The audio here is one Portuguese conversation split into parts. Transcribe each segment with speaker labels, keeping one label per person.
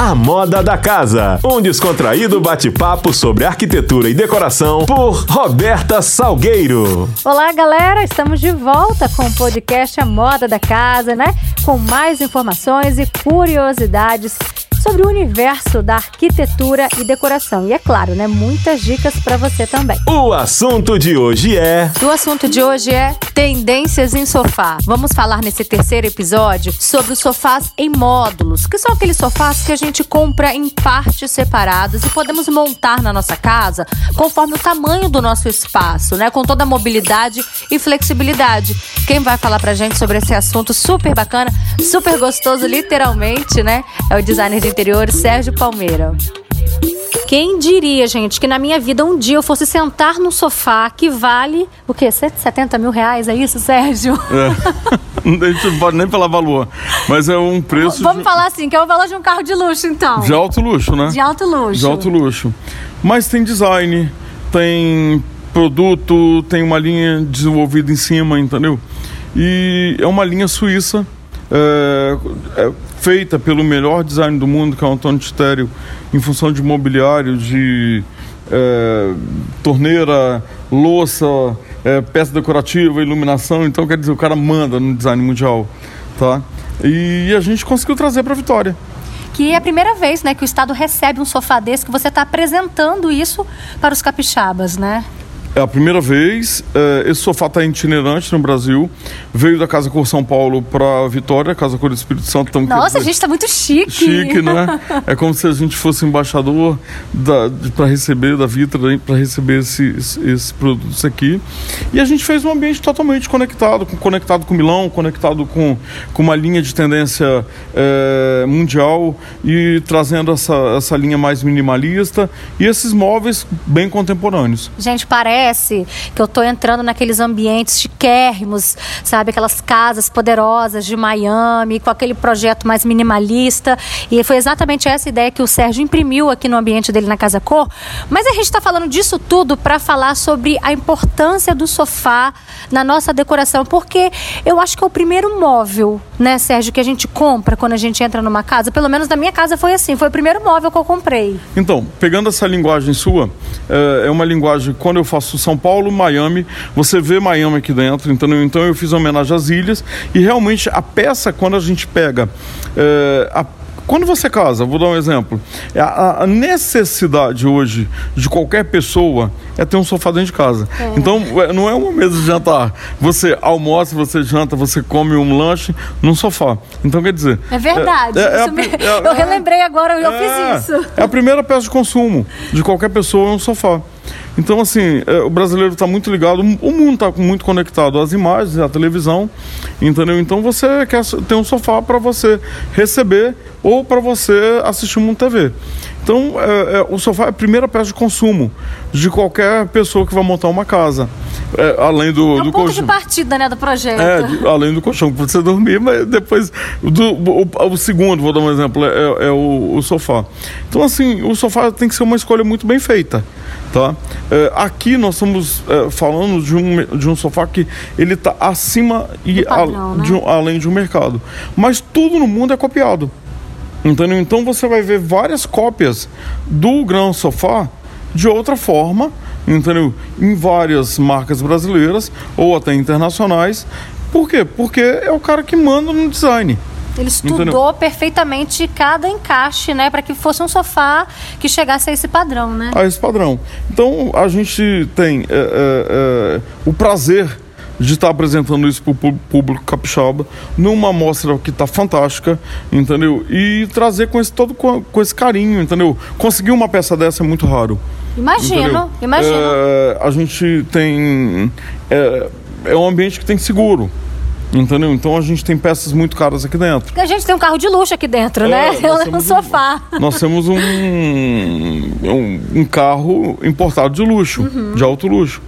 Speaker 1: A Moda da Casa. Um descontraído bate-papo sobre arquitetura e decoração por Roberta Salgueiro.
Speaker 2: Olá, galera. Estamos de volta com o podcast A Moda da Casa, né? Com mais informações e curiosidades sobre o universo da arquitetura e decoração. E é claro, né, muitas dicas para você também.
Speaker 1: O assunto de hoje é.
Speaker 2: O assunto de hoje é tendências em sofá. Vamos falar nesse terceiro episódio sobre os sofás em módulos, que são aqueles sofás que a gente compra em partes separadas e podemos montar na nossa casa conforme o tamanho do nosso espaço, né, com toda a mobilidade e flexibilidade. Quem vai falar pra gente sobre esse assunto super bacana, super gostoso, literalmente, né, é o designer de interior Sérgio Palmeira. Quem diria, gente, que na minha vida um dia eu fosse sentar num sofá que vale o quê? 170 mil reais? É isso, Sérgio?
Speaker 3: É. A gente não pode nem falar valor, mas é um preço.
Speaker 2: Vamos de... falar assim, que é o valor de um carro de luxo, então.
Speaker 3: De alto luxo, né?
Speaker 2: De alto luxo.
Speaker 3: De alto luxo. Mas tem design, tem produto, tem uma linha desenvolvida em cima, entendeu? E é uma linha suíça. É, é, feita pelo melhor design do mundo, que é o Antônio Titério, em função de mobiliário, de é, torneira, louça, é, peça decorativa, iluminação. Então, quer dizer, o cara manda no design mundial, tá? E a gente conseguiu trazer para Vitória
Speaker 2: que é a primeira vez né, que o Estado recebe um sofá desse, que você está apresentando isso para os capixabas, né?
Speaker 3: É a primeira vez. É, esse sofá está itinerante no Brasil. Veio da Casa Cor São Paulo para Vitória, Casa Cor do Espírito Santo.
Speaker 2: Então, Nossa, dizer, a gente está muito chique.
Speaker 3: Chique, né? é como se a gente fosse embaixador para receber da Vitra, para receber esses, esses produtos aqui. E a gente fez um ambiente totalmente conectado, conectado com Milão, conectado com, com uma linha de tendência é, mundial e trazendo essa, essa linha mais minimalista e esses móveis bem contemporâneos.
Speaker 2: Gente, parece parece que eu estou entrando naqueles ambientes chiquérrimos, sabe? Aquelas casas poderosas de Miami, com aquele projeto mais minimalista. E foi exatamente essa ideia que o Sérgio imprimiu aqui no ambiente dele na Casa Cor. Mas a gente está falando disso tudo para falar sobre a importância do sofá na nossa decoração, porque eu acho que é o primeiro móvel, né, Sérgio, que a gente compra quando a gente entra numa casa. Pelo menos na minha casa foi assim, foi o primeiro móvel que eu comprei.
Speaker 3: Então, pegando essa linguagem sua, é, é uma linguagem, quando eu faço São Paulo, Miami, você vê Miami aqui dentro, então, então eu fiz homenagem às ilhas e realmente a peça, quando a gente pega é, a quando você casa, vou dar um exemplo, é, a, necessidade hoje de qualquer pessoa é ter um sofá dentro de casa. É. Então, é, não é uma mesa de jantar. Você almoça, você janta, você come um lanche num sofá. Então, quer dizer.
Speaker 2: É verdade. É, é, é me... eu relembrei agora, eu fiz isso.
Speaker 3: É a primeira peça de consumo de qualquer pessoa é um sofá. Então, assim, é, o brasileiro está muito ligado, o mundo está muito conectado às imagens, à televisão, entendeu? Então, você quer ter um sofá para você receber ou para você assistir uma TV. Então, é, é, o sofá é a primeira peça de consumo de qualquer pessoa que vai montar uma casa. É, além do, é
Speaker 2: um
Speaker 3: do
Speaker 2: ponto colchão. de partida, né, do projeto.
Speaker 3: É, de, além do colchão para você dormir, mas depois do, o, o, segundo, vou dar um exemplo, é, é o, o, sofá. Então, assim, o sofá tem que ser uma escolha muito bem feita, tá? É, aqui nós estamos é, falando de um, de um sofá que ele está acima e
Speaker 2: padrão,
Speaker 3: a,
Speaker 2: né?
Speaker 3: de um, além de um mercado. Mas tudo no mundo é copiado. Entendeu? Então você vai ver várias cópias do Gran Sofá de outra forma, entendeu? Em várias marcas brasileiras ou até internacionais. Por quê? Porque é o cara que manda no design.
Speaker 2: Ele estudou Entendeu? perfeitamente cada encaixe, né, para que fosse um sofá que chegasse a esse padrão, né?
Speaker 3: A esse padrão. Então a gente tem é, é, é, o prazer de estar apresentando isso para o público capixaba numa mostra que está fantástica, entendeu? E trazer com esse todo com, com, esse carinho, entendeu? Conseguir uma peça dessa é muito raro.
Speaker 2: Imagino, entendeu? imagino.
Speaker 3: É, a gente tem é, é um ambiente que tem seguro. Entendeu? Então a gente tem peças muito caras aqui dentro.
Speaker 2: A gente tem um carro de luxo aqui dentro, é, né? um sofá.
Speaker 3: Um, nós temos um, um, um, carro importado de luxo, uhum. de alto luxo.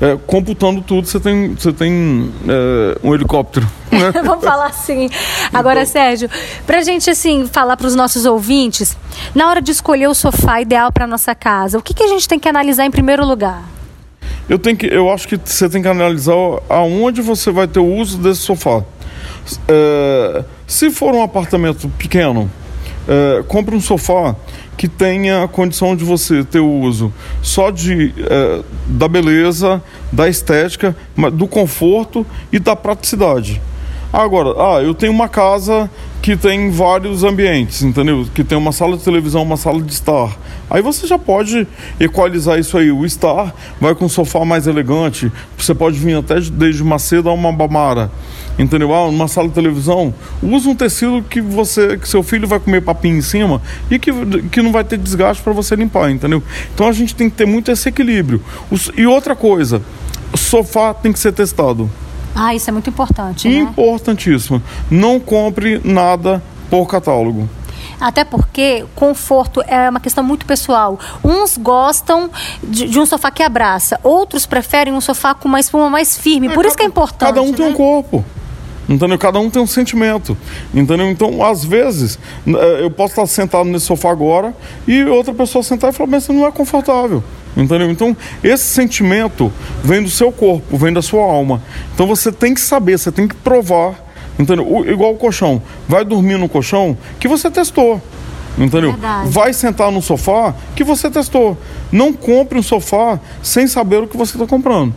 Speaker 3: É, computando tudo, você tem, você tem é, um helicóptero.
Speaker 2: Vamos falar assim. Agora, então... Sérgio, pra gente assim falar para os nossos ouvintes, na hora de escolher o sofá ideal para nossa casa, o que, que a gente tem que analisar em primeiro lugar?
Speaker 3: Eu, tenho que, eu acho que você tem que analisar aonde você vai ter o uso desse sofá. É, se for um apartamento pequeno, é, compre um sofá que tenha a condição de você ter o uso só de é, da beleza, da estética, do conforto e da praticidade. Agora, ah, eu tenho uma casa que tem vários ambientes, entendeu? Que tem uma sala de televisão, uma sala de estar. Aí você já pode equalizar isso aí. O estar vai com um sofá mais elegante. Você pode vir até desde uma seda a uma bamara. Entendeu? Ah, numa sala de televisão, usa um tecido que você, que seu filho vai comer papinho em cima e que, que não vai ter desgaste para você limpar, entendeu? Então a gente tem que ter muito esse equilíbrio. E outra coisa, o sofá tem que ser testado.
Speaker 2: Ah, isso é muito importante.
Speaker 3: Né? Importantíssimo. Não compre nada por catálogo.
Speaker 2: Até porque conforto é uma questão muito pessoal. Uns gostam de, de um sofá que abraça, outros preferem um sofá com uma espuma mais firme. É, Por cada, isso que é importante.
Speaker 3: Cada um
Speaker 2: né?
Speaker 3: tem um corpo. Entendeu? Cada um tem um sentimento. Entendeu? Então, às vezes, eh, eu posso estar sentado nesse sofá agora e outra pessoa sentar e falar, mas você não é confortável. Entendeu? Então, esse sentimento vem do seu corpo, vem da sua alma. Então, você tem que saber, você tem que provar. Entendeu? O, igual o colchão. Vai dormir no colchão que você testou. Entendeu? Verdade. Vai sentar no sofá que você testou. Não compre um sofá sem saber o que você está comprando.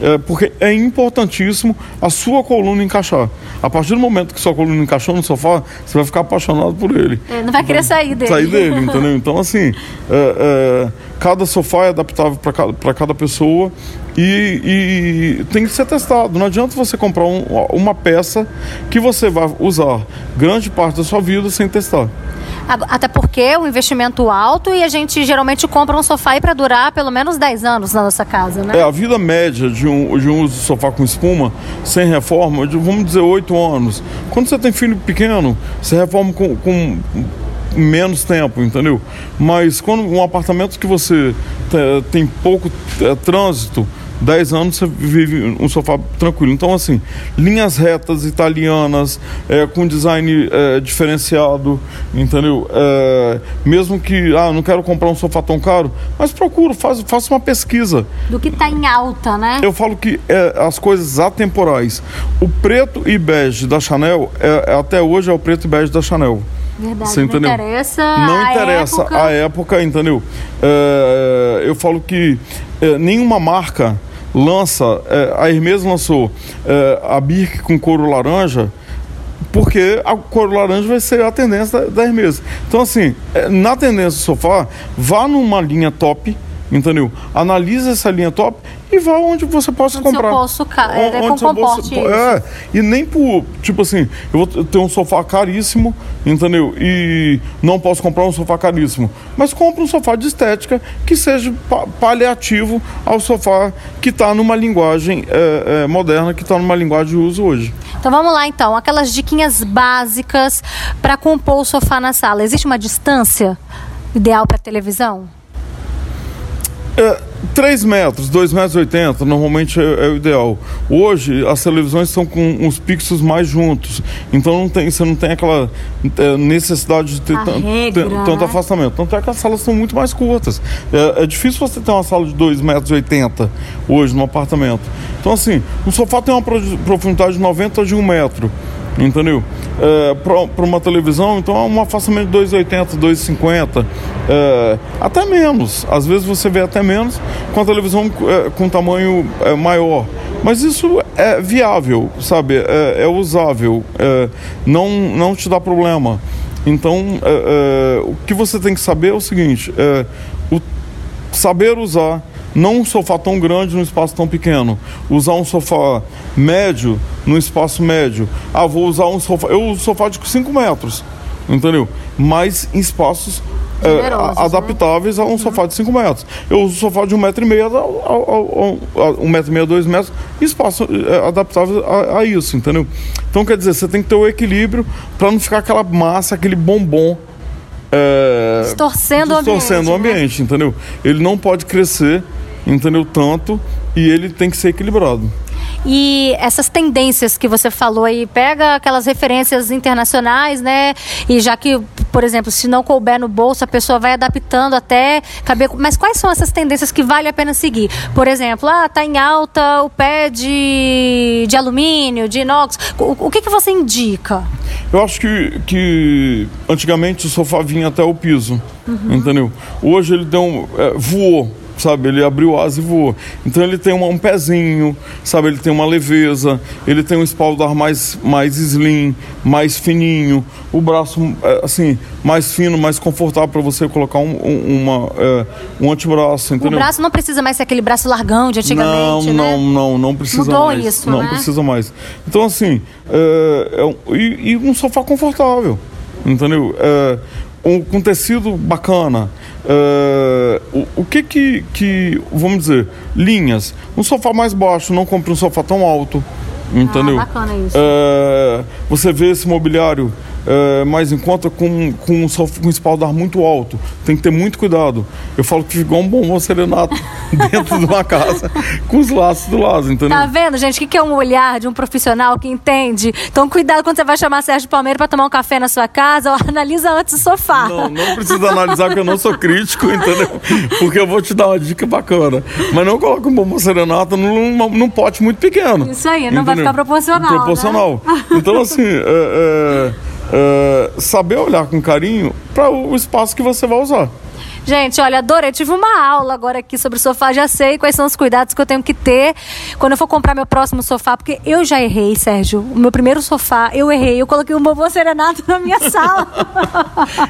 Speaker 3: É, porque é importantíssimo a sua coluna encaixar. A partir do momento que sua coluna encaixou no sofá, você vai ficar apaixonado por ele.
Speaker 2: É, não vai querer sair dele.
Speaker 3: Sair dele, entendeu? Então, assim, é, é cada sofá é adaptável para cada, cada pessoa e, e, tem que ser testado. Não adianta você comprar um, uma peça que você vai usar grande parte da sua vida sem testar.
Speaker 2: Até porque é um investimento alto e a gente geralmente compra um sofá para durar pelo menos 10 anos na nossa casa, né?
Speaker 3: É, a vida média de um, de um uso de sofá com espuma, sem reforma, de, vamos dizer 8 anos. Quando você tem filho pequeno, você reforma com, com menos tempo, entendeu? Mas quando um apartamento que você tem pouco é, trânsito, 10 anos você vive um sofá tranquilo. Então, assim, linhas retas italianas, é, com design é, diferenciado, entendeu? É, mesmo que, ah, não quero comprar um sofá tão caro, mas procuro, faz, faça uma pesquisa.
Speaker 2: Do que está em alta, né?
Speaker 3: Eu falo que é, as coisas atemporais. O preto e bege da Chanel, é, é, até hoje é o preto e bege da Chanel.
Speaker 2: Verdade, Você entendeu? não interessa
Speaker 3: Não a interessa época. a época, entendeu? É, eu falo que nenhuma marca lança, é, a Hermes lançou é, a Birk com couro laranja, porque a couro laranja vai ser a tendência da, da Hermes. Então, assim, é, na tendência do sofá, vá numa linha top, entendeu? Analise essa linha top e vá onde você possa onde comprar.
Speaker 2: Seu bolso é, onde seu bolso,
Speaker 3: é, e nem por, tipo assim, eu vou ter um sofá caríssimo, entendeu? E não posso comprar um sofá caríssimo. Mas compre um sofá de estética que seja paliativo ao sofá que está numa linguagem é, é, moderna, que está numa linguagem de uso hoje.
Speaker 2: Então vamos lá então, aquelas diquinhas básicas para compor o sofá na sala. Existe uma distância ideal para televisão?
Speaker 3: É, 3 metros, 2 metros e 80, normalmente é, é, o ideal. Hoje, as televisões estão com uns pixels mais juntos, então não tem, você não tem aquela é, necessidade de ter, regra, ter tanto né? afastamento. Tanto é que as salas são muito mais curtas. É, é difícil você ter uma sala de 2 metros e 80 hoje no apartamento. Então, assim, o sofá tem uma profundidade de 90 de 1 metro entendeu? É, para uma televisão, então é um afastamento de 2,80, 2,50, é, até menos. Às vezes você vê até menos com a televisão é, com tamanho é, maior. Mas isso é viável, sabe? É, é usável, é, não, não te dá problema. Então, o que você tem que saber é o seguinte: o saber usar não um sofá tão grande num espaço tão pequeno. Usar um sofá médio num espaço médio. Ah, vou usar um sofá. Eu uso sofá de 5 metros, entendeu? Mas em espaços é, né? adaptáveis né? a um sofá de 5 metros. Eu uso sofá de 1,5 um metro e meio a, a, um metro e meio, dois metros, espaço é, adaptável a, a, isso, entendeu? Então quer dizer, você tem que ter o equilíbrio para não ficar aquela massa, aquele bombom.
Speaker 2: É, distorcendo,
Speaker 3: distorcendo o ambiente, o ambiente né? entendeu? Ele não pode crescer entendeu? Tanto e ele tem que ser equilibrado.
Speaker 2: E essas tendências que você falou aí, pega aquelas referências internacionais, né? E já que, por exemplo, se não couber no bolso, a pessoa vai adaptando até caber. Mas quais são essas tendências que vale a pena seguir? Por exemplo, ah, tá em alta o pé de, de alumínio, de inox. O, o que, que você indica?
Speaker 3: Eu acho que, que antigamente o sofá vinha até o piso, uhum. entendeu? Hoje ele deu um, é, voou sabe? Ele abriu asa e voou. Então ele tem um, um pezinho, sabe? Ele tem uma leveza, ele tem um espaldar mais, mais slim, mais fininho, o braço, é, assim, mais fino, mais confortável para você colocar um, um, uma, é, um antebraço, entendeu?
Speaker 2: O braço não precisa mais ser aquele braço largão de antigamente,
Speaker 3: Não, né? não, não, não precisa
Speaker 2: Mudou
Speaker 3: mais.
Speaker 2: isso,
Speaker 3: Não
Speaker 2: né?
Speaker 3: precisa mais. Então, assim, é, é e, e, um sofá confortável, entendeu? É, um, com tecido bacana. Uh, o, o, que, que que, vamos dizer, linhas. Um sofá mais baixo, não compre um sofá tão alto. Entendeu?
Speaker 2: Ah, bacana isso.
Speaker 3: Uh, você vê esse mobiliário é, mais em conta com, com, um, com um espaldar muito alto. Tem que ter muito cuidado. Eu falo que ficou um bombom serenato dentro de uma casa com os laços do lado, entendeu?
Speaker 2: Tá vendo, gente? O que é um olhar de um profissional que entende? Então, cuidado quando você vai chamar Sérgio Palmeira para tomar um café na sua casa, ou analisa antes o sofá.
Speaker 3: Não, não precisa analisar, porque eu não sou crítico, entendeu? Porque eu vou te dar uma dica bacana. Mas não coloque um bombom serenato num, num pote muito pequeno.
Speaker 2: Isso aí, não entendeu? vai ficar proporcional.
Speaker 3: Proporcional. Né? Então, assim, é, é uh, saber olhar com carinho para o espaço que você vai usar.
Speaker 2: Gente, olha, adorei. Tive uma aula agora aqui sobre o sofá. Já sei quais são os cuidados que eu tenho que ter quando eu for comprar meu próximo sofá. Porque eu já errei, Sérgio. O meu primeiro sofá, eu errei. Eu coloquei um bobo serenato na minha sala.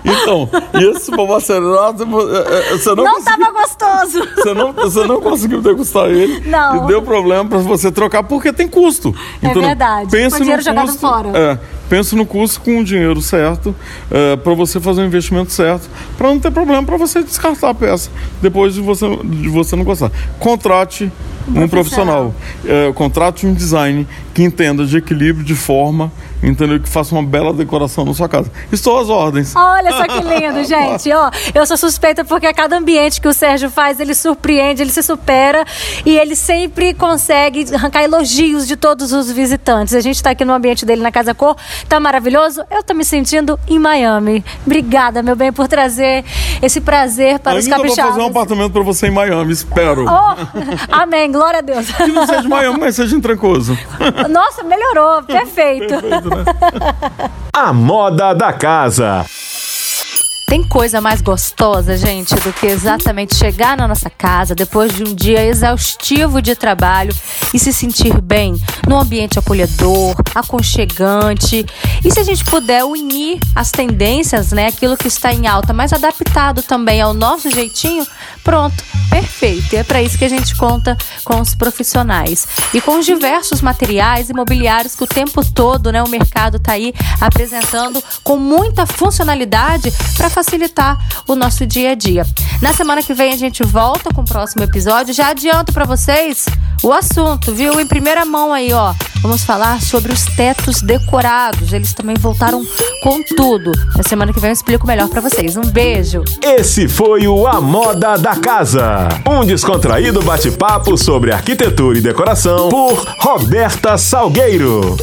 Speaker 3: então, esse bobo serenato, é, é, você não
Speaker 2: Não estava gostoso.
Speaker 3: Você não, você não conseguiu degustar ele.
Speaker 2: Não.
Speaker 3: E deu problema para você trocar, porque tem custo.
Speaker 2: É então, verdade.
Speaker 3: Pensa
Speaker 2: Foi dinheiro
Speaker 3: no
Speaker 2: jogado
Speaker 3: custo,
Speaker 2: fora.
Speaker 3: É, pensa no custo com o dinheiro certo, é, para você fazer o investimento certo, para não ter problema para você descartar a peça depois de você, de você não gostar. Contrate um profissional. É, contrate um design que entenda de equilíbrio, de forma, entendeu? Que faça uma bela decoração na sua casa. Estou às ordens.
Speaker 2: Olha só que lindo, gente. Ó, eu sou suspeita porque a cada ambiente que o Sérgio faz, ele surpreende, ele se supera e ele sempre consegue arrancar elogios de todos os visitantes. A gente está aqui no ambiente dele na Casa Cor, tá maravilhoso. Eu tô me sentindo em Miami. Obrigada, meu bem, por trazer esse prazer para
Speaker 3: Ainda
Speaker 2: os capixabas.
Speaker 3: vou fazer um apartamento para você em Miami, espero.
Speaker 2: Oh, amém, glória a Deus.
Speaker 3: Que não seja de Miami, mas seja em Trancoso.
Speaker 2: Nossa, melhorou, perfeito. perfeito né?
Speaker 1: A moda da casa.
Speaker 2: Tem coisa mais gostosa, gente, do que exatamente chegar na nossa casa depois de um dia exaustivo de trabalho e se sentir bem num ambiente acolhedor, aconchegante. E se a gente puder unir as tendências, né, aquilo que está em alta, mas adaptado também ao nosso jeitinho, pronto, perfeito. E é para isso que a gente conta com os profissionais e com os diversos materiais imobiliários que o tempo todo, né, o mercado está aí apresentando com muita funcionalidade para facilitar o nosso dia a dia. Na semana que vem a gente volta com o próximo episódio. Já adianto para vocês o assunto, viu? Em primeira mão aí, ó. Vamos falar sobre os tetos decorados. Eles também voltaram com tudo. Na semana que vem eu explico melhor para vocês. Um beijo.
Speaker 1: Esse foi o A Moda da Casa. Um descontraído bate-papo sobre arquitetura e decoração por Roberta Salgueiro.